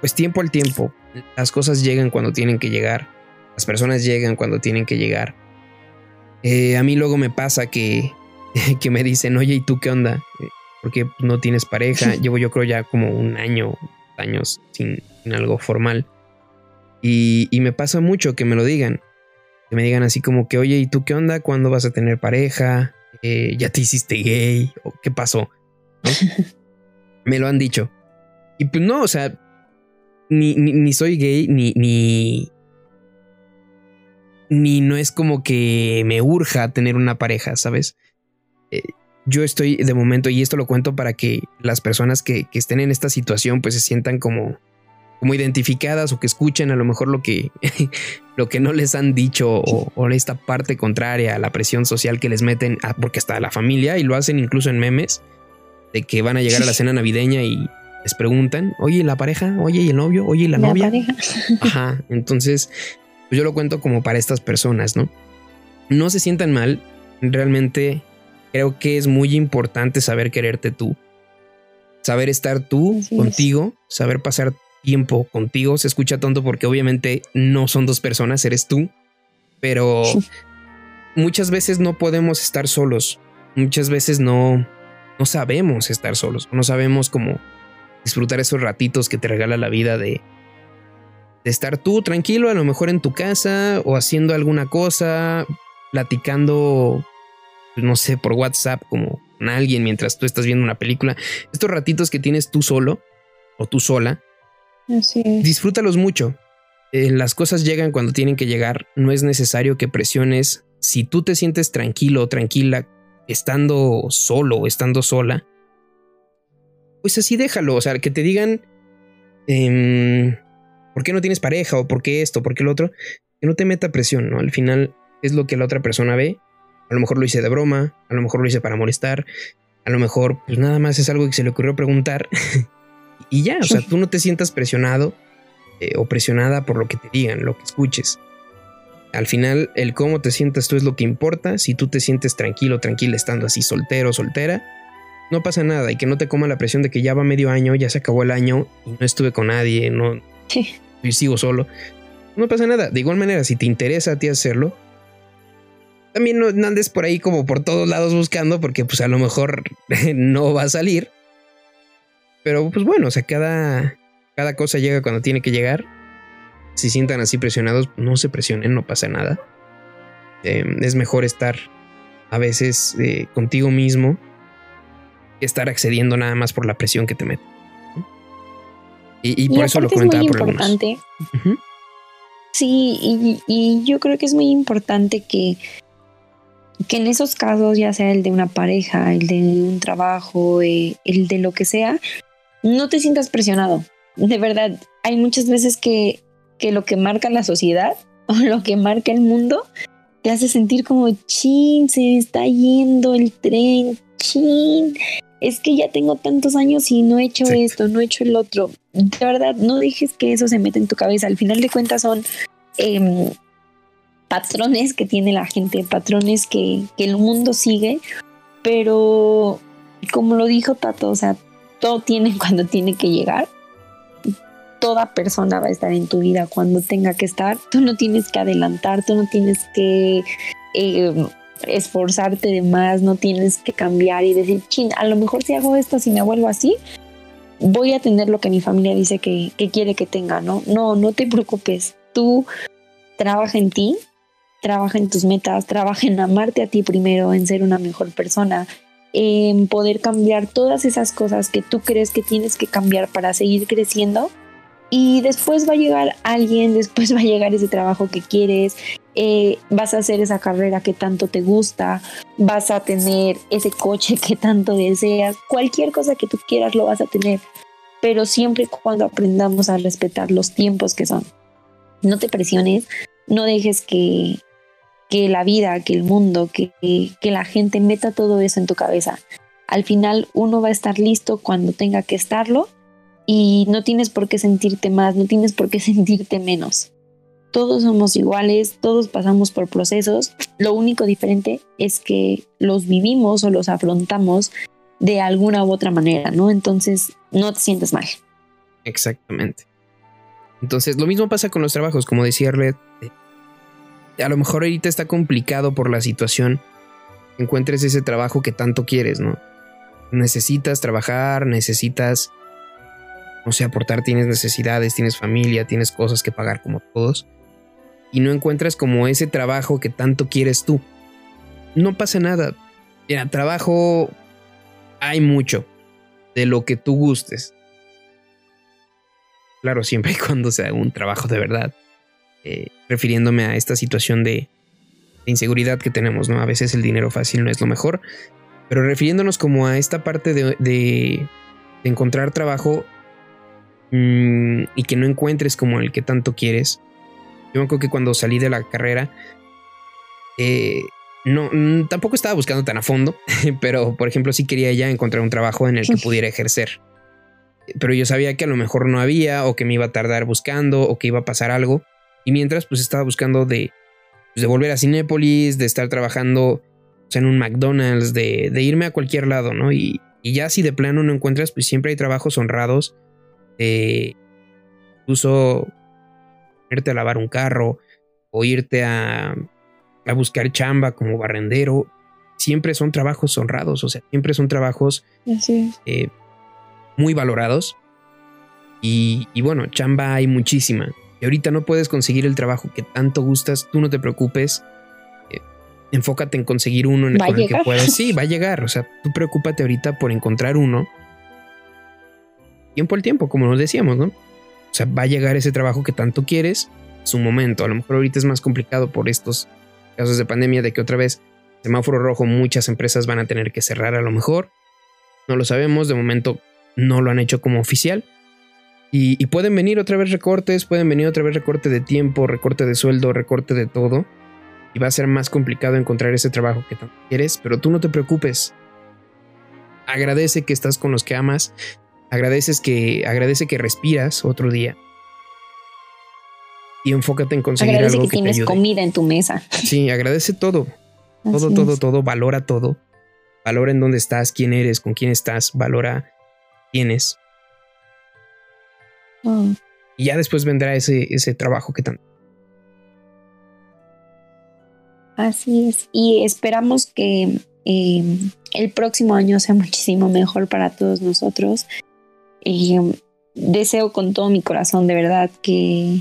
pues tiempo al tiempo, las cosas llegan cuando tienen que llegar, las personas llegan cuando tienen que llegar. Eh, a mí luego me pasa que, [laughs] que me dicen, oye, ¿y tú qué onda? Porque no tienes pareja. [laughs] Llevo yo creo ya como un año, años sin algo formal. Y, y, me pasa mucho que me lo digan. Que me digan así como que, oye, ¿y tú qué onda? ¿Cuándo vas a tener pareja? Eh, ¿Ya te hiciste gay? ¿O qué pasó? [laughs] me lo han dicho. Y pues no, o sea, ni, ni, ni soy gay, ni, ni, ni no es como que me urja tener una pareja, ¿sabes? Eh, yo estoy de momento, y esto lo cuento para que las personas que, que, estén en esta situación pues se sientan como, como identificadas o que escuchen a lo mejor lo que, [laughs] lo que no les han dicho o, o, esta parte contraria a la presión social que les meten, a, porque está la familia y lo hacen incluso en memes, de que van a llegar a la cena navideña y les preguntan, oye, la pareja, oye, y el novio, oye, la, la novia. Pareja. [laughs] Ajá, entonces pues yo lo cuento como para estas personas, ¿no? No se sientan mal, realmente creo que es muy importante saber quererte tú, saber estar tú Así contigo, es. saber pasar tiempo contigo. Se escucha tonto porque obviamente no son dos personas, eres tú, pero [laughs] muchas veces no podemos estar solos, muchas veces no, no sabemos estar solos, no sabemos cómo disfrutar esos ratitos que te regala la vida de de estar tú tranquilo, a lo mejor en tu casa o haciendo alguna cosa, platicando, no sé, por WhatsApp como con alguien mientras tú estás viendo una película. Estos ratitos que tienes tú solo o tú sola, Así es. disfrútalos mucho. Eh, las cosas llegan cuando tienen que llegar. No es necesario que presiones. Si tú te sientes tranquilo o tranquila estando solo o estando sola, pues así déjalo. O sea, que te digan... Eh, ¿Por qué no tienes pareja? ¿O por qué esto? ¿Por qué lo otro? Que no te meta presión, ¿no? Al final es lo que la otra persona ve. A lo mejor lo hice de broma, a lo mejor lo hice para molestar, a lo mejor pues nada más es algo que se le ocurrió preguntar. [laughs] y ya, o sea, tú no te sientas presionado eh, o presionada por lo que te digan, lo que escuches. Al final, el cómo te sientas tú es lo que importa. Si tú te sientes tranquilo, tranquila estando así soltero, soltera, no pasa nada y que no te coma la presión de que ya va medio año, ya se acabó el año y no estuve con nadie, no, Sí. y sigo solo. No pasa nada. De igual manera, si te interesa a ti hacerlo, también no andes por ahí como por todos lados buscando, porque pues a lo mejor [laughs] no va a salir. Pero pues bueno, o sea, cada, cada cosa llega cuando tiene que llegar. Si sientan así presionados, no se presionen, no pasa nada. Eh, es mejor estar a veces eh, contigo mismo que estar accediendo nada más por la presión que te mete. Y, y, por y eso lo es comentaba muy por importante. Uh -huh. Sí, y, y, yo creo que es muy importante que, que en esos casos, ya sea el de una pareja, el de un trabajo, eh, el de lo que sea, no te sientas presionado. De verdad, hay muchas veces que, que lo que marca la sociedad [laughs] o lo que marca el mundo te hace sentir como, chin, se está yendo el tren, chin, es que ya tengo tantos años y no he hecho sí. esto, no he hecho el otro. De verdad, no dejes que eso se meta en tu cabeza. Al final de cuentas son eh, patrones que tiene la gente, patrones que, que, el mundo sigue, pero como lo dijo Tato, o sea, todo tiene [laughs] cuando tiene que llegar. Toda persona va a estar en tu vida cuando tenga que estar. Tú no tienes que adelantar, tú no tienes que... Eh, esforzarte de más, no tienes que cambiar y decir, chin, a lo mejor si hago esto, si me vuelvo así, voy a tener lo que mi familia dice que, que quiere que tenga, ¿no? No, no te preocupes, tú trabaja en ti, trabaja en tus metas, trabaja en amarte a ti primero, en ser una mejor persona, en poder cambiar todas esas cosas que tú crees que tienes que cambiar para seguir creciendo. Y después va a llegar alguien, [laughs] después va a llegar ese trabajo que quieres, eh, vas a hacer esa carrera que tanto te gusta, vas a tener ese coche que tanto deseas, cualquier cosa que tú quieras lo vas a tener, pero siempre cuando aprendamos a respetar los tiempos que son. No te presiones, no dejes que, que la vida, que el mundo, que, que la gente meta todo eso en tu cabeza. Al final uno va a estar listo cuando tenga que estarlo y no tienes por qué sentirte más, no tienes por qué [laughs] sentirte menos todos somos iguales, todos pasamos por procesos, lo único diferente es que los vivimos o los afrontamos de alguna u otra manera, ¿no? Entonces, no te sientes mal. Exactamente. Entonces, lo mismo pasa con los trabajos, como decía Red. A lo mejor ahorita está complicado por la situación. Encuentres ese trabajo que tanto quieres, ¿no? Necesitas trabajar, necesitas no sé, aportar, tienes necesidades, tienes familia, tienes cosas que pagar como todos, y no encuentras como ese trabajo que tanto quieres tú. No pasa nada. Mira, trabajo hay mucho de lo que tú gustes. Claro, siempre y cuando sea un trabajo de verdad. Eh, refiriéndome a esta situación de, inseguridad que tenemos, ¿no? A veces el dinero fácil no es lo mejor. Pero refiriéndonos como a esta parte de, encontrar trabajo mm, y que no encuentres como el que tanto quieres. Yo me acuerdo que cuando salí de la carrera, eh, no, mm, tampoco estaba buscando tan a fondo, [laughs] pero por ejemplo sí quería ya encontrar un trabajo en el que [laughs] pudiera ejercer. Pero yo sabía que a lo mejor no había o que me iba a tardar buscando o que iba a pasar algo. Y mientras pues estaba buscando de, pues, de volver a Cinépolis, de estar trabajando en un McDonald's, de, irme a cualquier lado, ¿no? Y, ya si de plano no encuentras, pues siempre hay trabajos honrados. incluso irte a lavar un carro o irte a, a buscar chamba como barrendero. Siempre son trabajos honrados, o sea, siempre son trabajos eh, muy valorados. Y, y, bueno, chamba hay muchísima. Y ahorita no puedes conseguir el trabajo que tanto gustas, tú no te preocupes. Eh, enfócate en conseguir uno en el, que puedas. Sí, [laughs] va a llegar. O sea, tú preocúpate ahorita por encontrar uno. Tiempo al tiempo, como nos decíamos, ¿no? O sea, va a llegar ese trabajo que tanto quieres, su momento. A lo mejor ahorita es más complicado por estos casos de pandemia, de que otra vez semáforo rojo, muchas empresas van a tener que cerrar a lo mejor. No lo sabemos, de momento no lo han hecho como oficial. Y, pueden venir otra vez recortes, pueden venir otra vez recorte de tiempo, recorte de sueldo, recorte de todo. Y va a ser más complicado encontrar ese trabajo que tanto quieres, pero tú no te preocupes. Agradece que estás con los que amas. Agradeces que, agradece que respiras otro día. Y enfócate en conseguir agradece algo que, que tienes comida en tu mesa. Sí, agradece todo. Todo, todo, todo. Valora todo. Valora en dónde estás, quién eres, con quién estás. Valora quién es. Mm. Y ya después vendrá ese, ese trabajo que tanto. Así es. Y esperamos que em, el próximo año sea muchísimo mejor para todos nosotros. Y em, deseo con todo mi corazón, de verdad, que,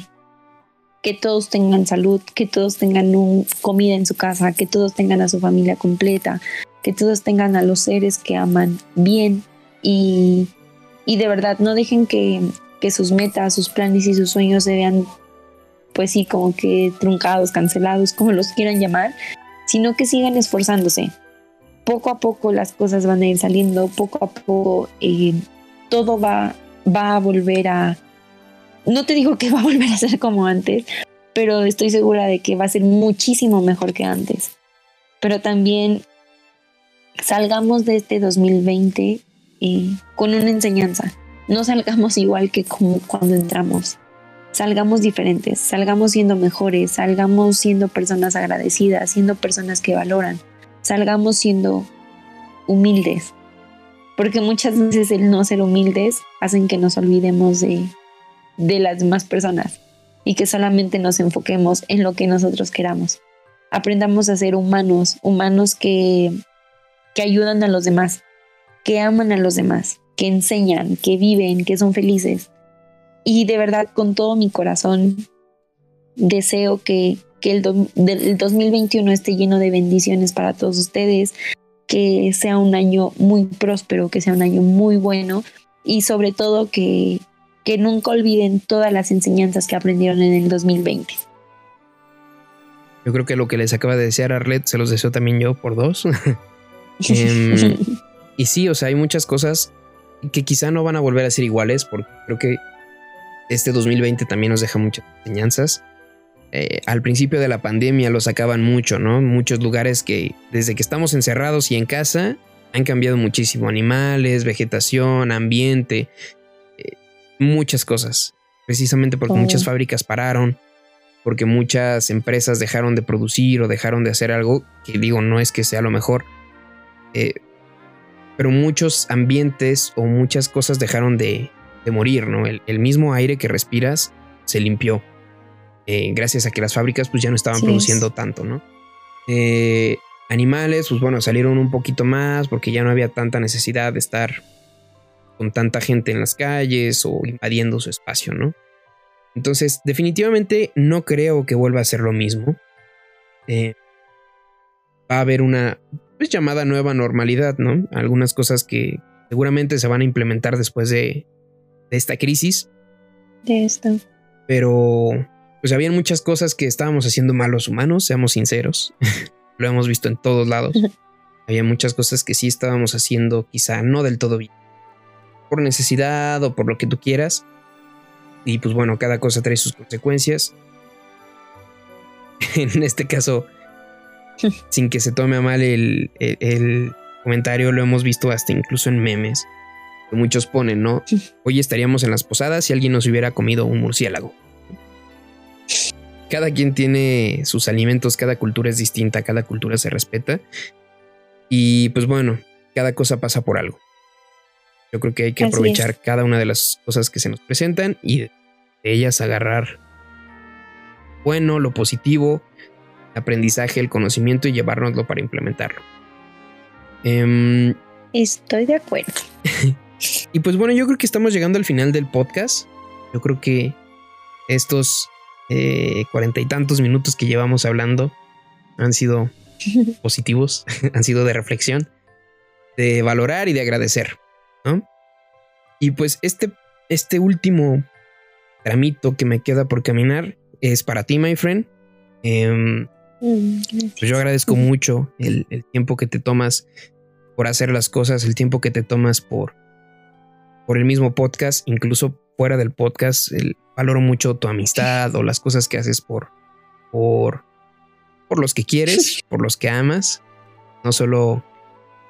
que todos tengan salud, que todos tengan un, comida en su casa, que todos tengan a su familia completa, que todos tengan a los seres que aman bien y, y de verdad no dejen que que sus metas, sus planes y sus sueños se vean, pues sí, como que truncados, cancelados, como los quieran llamar, sino que sigan esforzándose. Poco a poco las cosas van a ir saliendo, poco a poco eh, todo va, va a volver a... No te digo que va a volver a ser como antes, pero estoy segura de que va a ser muchísimo mejor que antes. Pero también salgamos de este 2020 eh, con una enseñanza no salgamos igual que como cuando entramos. Salgamos diferentes, salgamos siendo mejores, salgamos siendo personas agradecidas, siendo personas que valoran, salgamos siendo humildes. Porque muchas veces el no ser humildes hacen que nos olvidemos de, las demás personas y que solamente nos enfoquemos en lo que nosotros queramos. Aprendamos a ser humanos, humanos que, que ayudan a los demás, que aman a los demás, que enseñan, que viven, que son felices. Y de verdad, con todo mi corazón, deseo que, el, 2021 esté lleno de bendiciones para todos ustedes, que sea un año muy próspero, que sea un año muy bueno y sobre todo que, que nunca olviden todas las enseñanzas que aprendieron en el 2020. Yo creo que lo que les acaba de desear Arlet se los deseo también yo por dos. [laughs] Em, [laughs] y sí, o sea, hay muchas cosas que quizá no van a volver a ser iguales, porque creo que este 2020 también nos deja muchas enseñanzas. Eh, al principio de la pandemia lo sacaban mucho, ¿no? Muchos lugares que desde que estamos encerrados y en casa han cambiado muchísimo. Animales, vegetación, ambiente, eh, muchas cosas. Precisamente porque muchas fábricas pararon, porque muchas empresas dejaron de producir o dejaron de hacer algo que digo no es que sea lo mejor. Eh, pero muchos ambientes o muchas cosas dejaron de, morir, ¿no? El, mismo aire que respiras se limpió. Eh, gracias a que las fábricas pues ya no estaban produciendo tanto, ¿no? Eh, animales, pues bueno, salieron un poquito más porque ya no había tanta necesidad de estar con tanta gente en las calles o invadiendo su espacio, ¿no? Entonces, definitivamente no creo que vuelva a ser lo mismo. Eh, va a haber una pues, llamada nueva normalidad, ¿no? Algunas cosas que seguramente se van a implementar después de, de esta crisis. De esto. Pero, pues habían muchas cosas que estábamos haciendo mal los humanos, seamos sinceros. [laughs] lo hemos visto en todos lados. [laughs] Había muchas cosas que sí estábamos haciendo quizá no del todo bien. Por necesidad o por lo que tú quieras. Y pues bueno, cada cosa trae sus consecuencias. [laughs] en este caso, [laughs] sin que se tome a mal el, el, comentario, lo hemos visto hasta incluso en memes. Que muchos ponen, ¿no? [laughs] Hoy estaríamos en las posadas si alguien nos hubiera comido un murciélago. Cada quien tiene sus alimentos, cada cultura es distinta, cada cultura se respeta. Y pues bueno, cada cosa pasa por algo. Yo creo que hay que aprovechar cada una de las cosas que se nos presentan y de ellas agarrar bueno, lo positivo, aprendizaje, el conocimiento y llevárnoslo para implementarlo. Em, Estoy de acuerdo. [laughs] y pues bueno, yo creo que estamos llegando al final del podcast. Yo creo que estos eh, cuarenta y tantos minutos que llevamos hablando han sido [laughs] positivos, [laughs] han sido de reflexión, de valorar y de agradecer, ¿no? Y pues este, este último tramito que me queda por caminar es para ti, my friend. Em, mm, pues yo agradezco mucho el, tiempo que te tomas por hacer las cosas, el tiempo que te tomas por, por el mismo podcast, incluso fuera del podcast. valoro mucho tu amistad o las cosas que haces por, por, por los que quieres, [laughs] por los que amas, no solo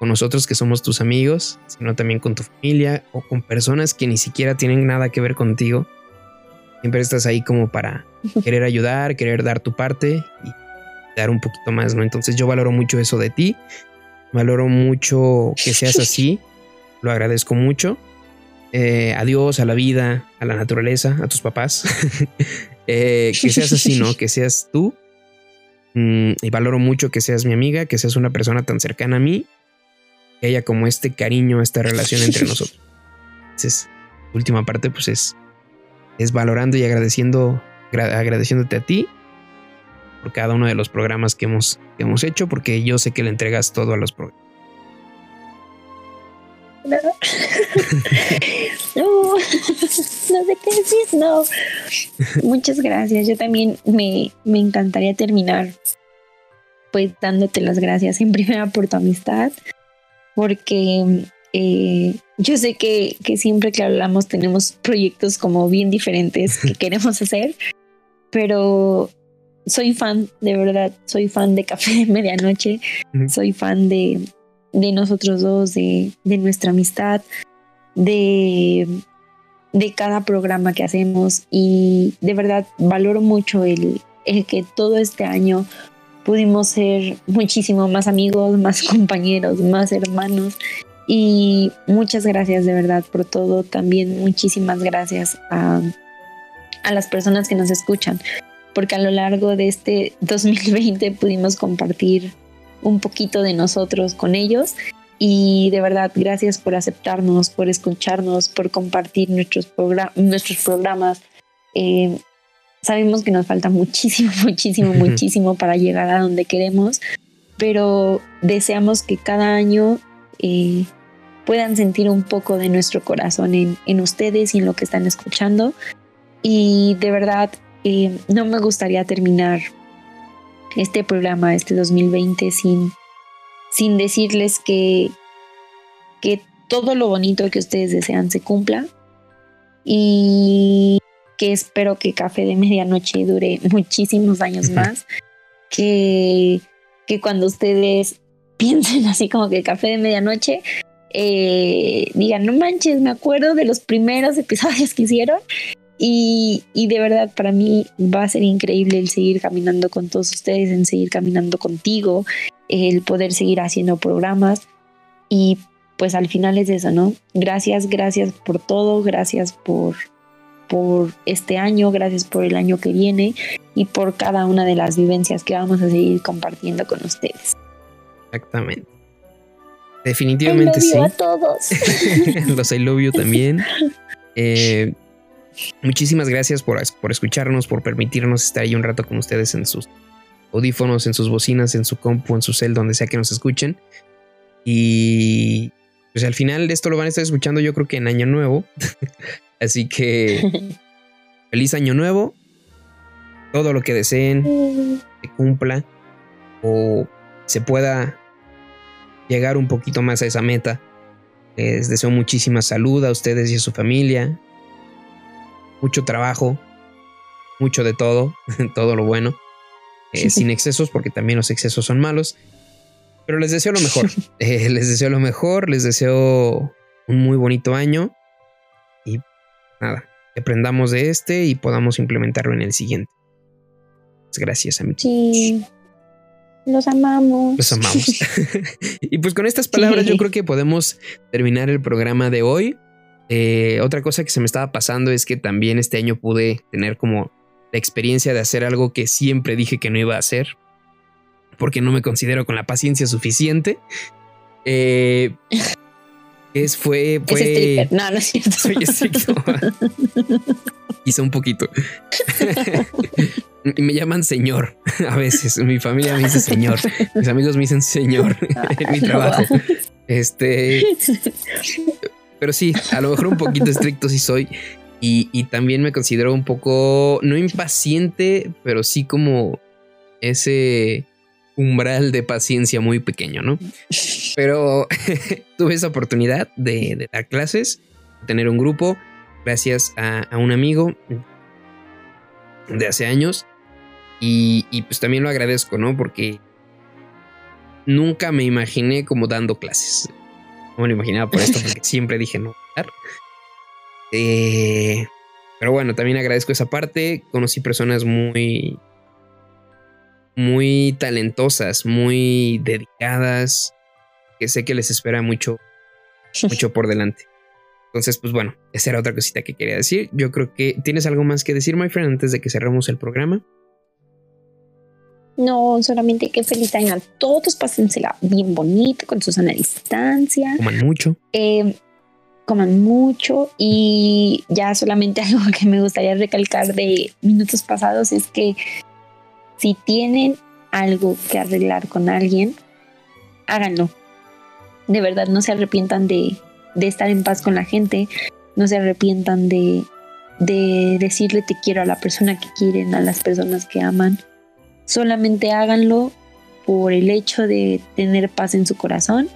con nosotros que somos tus amigos, sino también con tu familia o con personas que ni siquiera tienen nada que ver contigo. Siempre estás ahí como para querer ayudar, querer dar tu parte y dar un poquito más, ¿no? Entonces yo valoro mucho eso de ti, valoro mucho que seas así, lo agradezco mucho. Eh, adiós a la vida, a la naturaleza, a tus papás. [laughs] Eh, que seas así, ¿no? Que seas tú Mm, y valoro mucho que seas mi amiga, que seas una persona tan cercana a mí, que haya como este cariño, esta relación entre [laughs] nosotros. Entonces, última parte, pues es, es valorando y agradeciendo, agradeciéndote a ti por cada uno de los programas que hemos, que hemos hecho, porque yo sé que le entregas todo a los programas. [laughs] no, no sé qué decir, no. Muchas gracias. Yo también me, me encantaría terminar pues dándote las gracias en primera por tu amistad, porque eh, yo sé que, que, siempre que hablamos tenemos proyectos como bien diferentes que [laughs] queremos hacer, pero soy fan, de verdad, soy fan de Café de Medianoche, soy fan de, de nosotros dos, de, de nuestra amistad, de, de cada programa que hacemos y de verdad valoro mucho el, el que todo este año pudimos ser muchísimo más amigos, más [laughs] compañeros, más hermanos. Y muchas gracias de verdad por todo. También muchísimas gracias a, a las personas que nos escuchan, porque a lo largo de este [laughs] 2020 pudimos compartir un poquito de nosotros con ellos. Y de verdad, gracias por aceptarnos, por escucharnos, por compartir nuestros, nuestros programas. Eh, Sabemos que nos falta muchísimo, [laughs] muchísimo, muchísimo para llegar a donde queremos, pero deseamos que cada año eh, puedan sentir un poco de nuestro corazón en, ustedes y en lo que están escuchando. Y de verdad, eh, no me gustaría terminar este programa, este 2020, sin, sin decirles que, que todo lo bonito que ustedes desean se cumpla. Y que espero que Café de Medianoche dure [laughs] muchísimos años más, que, que cuando ustedes [laughs] piensen así como que Café de Medianoche, eh, digan, no manches, me acuerdo de los primeros episodios que hicieron y, y, de verdad para mí va a ser increíble el seguir caminando con todos ustedes, en seguir caminando contigo, el poder seguir haciendo programas y pues al final es eso, ¿no? Gracias, gracias por todo, gracias por, por este año, gracias por el año que viene y por cada una de las vivencias que vamos a seguir compartiendo con ustedes. Exactamente. Definitivamente I love sí. you a todos. [laughs] Los I love you también. [laughs] Eh, muchísimas gracias por, por escucharnos, por permitirnos estar ahí un rato con ustedes en sus audífonos, en sus bocinas, en su compu, en su cel, donde sea que nos escuchen. Y pues al final esto lo van a estar escuchando yo creo que en Año Nuevo. [laughs] Así que [laughs] feliz Año Nuevo. Todo lo que deseen se cumpla o se pueda llegar un poquito más a esa meta. Les deseo muchísima salud a ustedes y a su familia. Mucho trabajo. Mucho de todo. [laughs] todo lo bueno. Eh, [laughs] sin excesos, porque también los excesos son malos. Pero les deseo lo mejor. [laughs] Eh, les deseo lo mejor. Les deseo un muy bonito año. Y nada, aprendamos de este y podamos implementarlo en el siguiente. Gracias, amigos. Sí. Los amamos. Los amamos. y pues con estas palabras yo creo que podemos terminar el programa de hoy. Eh, otra cosa que se me estaba pasando es que también este año pude tener como la experiencia de hacer algo que siempre dije que no iba a hacer. Porque no me considero con la paciencia suficiente. Eh, [laughs] es fue, fue... Es stripper. No, no es cierto. Soy estricto. [laughs] Quizá un poquito. y [laughs] me llaman señor a veces. Mi familia me dice señor. Mis amigos me dicen señor en mi trabajo. Este. Pero sí, a lo mejor un poquito estricto sí soy. Y, y también me considero un poco, no impaciente, pero sí como ese umbral de paciencia muy pequeño, ¿no? Pero [laughs] tuve esa oportunidad de, dar clases, tener un grupo, gracias a, a un amigo de hace años. Y, y, pues también lo agradezco, ¿no? Porque nunca me imaginé como dando clases. No me lo imaginaba por esto, porque [laughs] siempre dije no. Eh, pero bueno, también agradezco esa parte. Conocí personas muy, muy talentosas, muy dedicadas, que sé que les espera mucho, mucho por delante. Entonces, pues bueno, esa era otra cosita que quería decir. Yo creo que tienes algo más que decir, my friend, antes de que cerremos el programa. No, solamente que feliz año a todos, pásensela bien bonito, con su sana distancia. Coman mucho. Eh, coman mucho y ya solamente [laughs] algo que me gustaría recalcar de minutos pasados es que si tienen algo que arreglar con alguien, háganlo. De verdad, no se arrepientan de, de estar en paz con la gente, no se arrepientan de, de decirle te quiero a la persona que quieren, a las personas que aman. Solamente háganlo por el hecho de tener paz en su corazón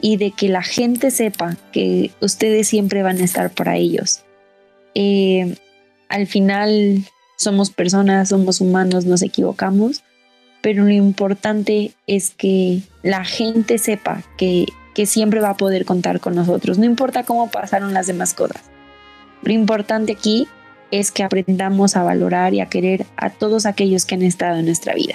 y de que la gente sepa que ustedes siempre van a estar para ellos. Eh, al final somos personas, somos humanos, nos equivocamos, pero lo importante es que la gente sepa que, que siempre va a poder contar con nosotros, no importa cómo pasaron las demás cosas. Lo importante aquí es que aprendamos a valorar y a querer a todos aquellos que han estado en nuestra vida.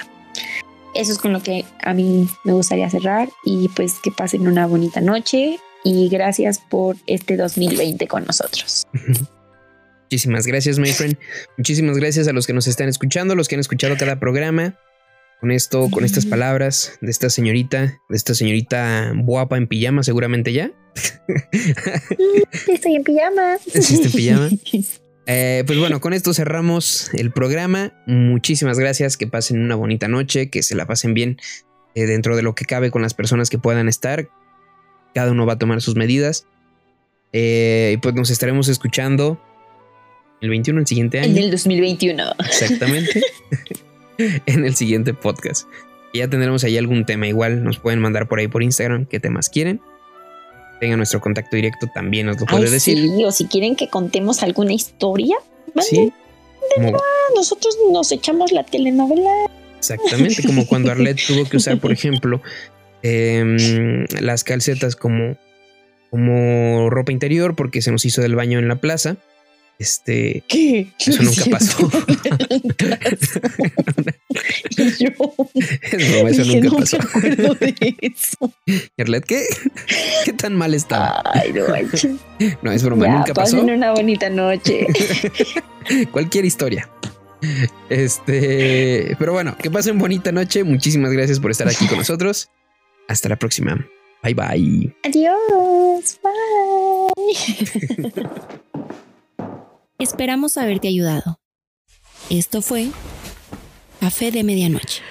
Eso es con lo que a mí me gustaría cerrar y pues que pasen una bonita noche y gracias por este 2020 con nosotros. [laughs] Muchísimas gracias, my friend. Muchísimas gracias a los que nos están escuchando, los que han escuchado cada programa. Con esto, con estas palabras de esta señorita, de esta señorita guapa en pijama, seguramente ya. Estoy en pijama. [laughs] ¿Sí está en pijama? [laughs] Eh, pues bueno, con esto cerramos el programa. Muchísimas gracias, que pasen una bonita noche, que se la pasen bien eh, dentro de lo que cabe con las personas que puedan estar. Cada uno va a tomar sus medidas. Eh, y pues nos estaremos escuchando el 21, el siguiente año. En el 2021. Exactamente. [laughs] [laughs] en el siguiente podcast. Y ya tendremos ahí algún tema. Igual nos pueden mandar por ahí por Instagram qué temas quieren tengan nuestro contacto directo, también nos lo puede decir. Sí, o si quieren que contemos alguna historia, Sí. Nosotros nos echamos la telenovela. exactamente, como cuando Arlet tuvo que usar, por [laughs] ejemplo, em, las calcetas como, como ropa interior porque se nos hizo del baño en la plaza. Este, ¿Qué? Eso [laughs] nunca pasó. [laughs] Y yo es broma, eso dije, nunca no pasó. me acuerdo de eso. ¿Y Arlet qué? ¿Qué tan mal estaba? Ay, no. No, es broma, Ya, nunca pasó. pasen una bonita noche. [laughs] Cualquier historia. Este, pero bueno, que pasen bonita noche. Muchísimas gracias por estar aquí con nosotros. Hasta la próxima. Bye bye. Adiós. Bye. Esperamos haberte ayudado. Esto fue Café de Medianoche.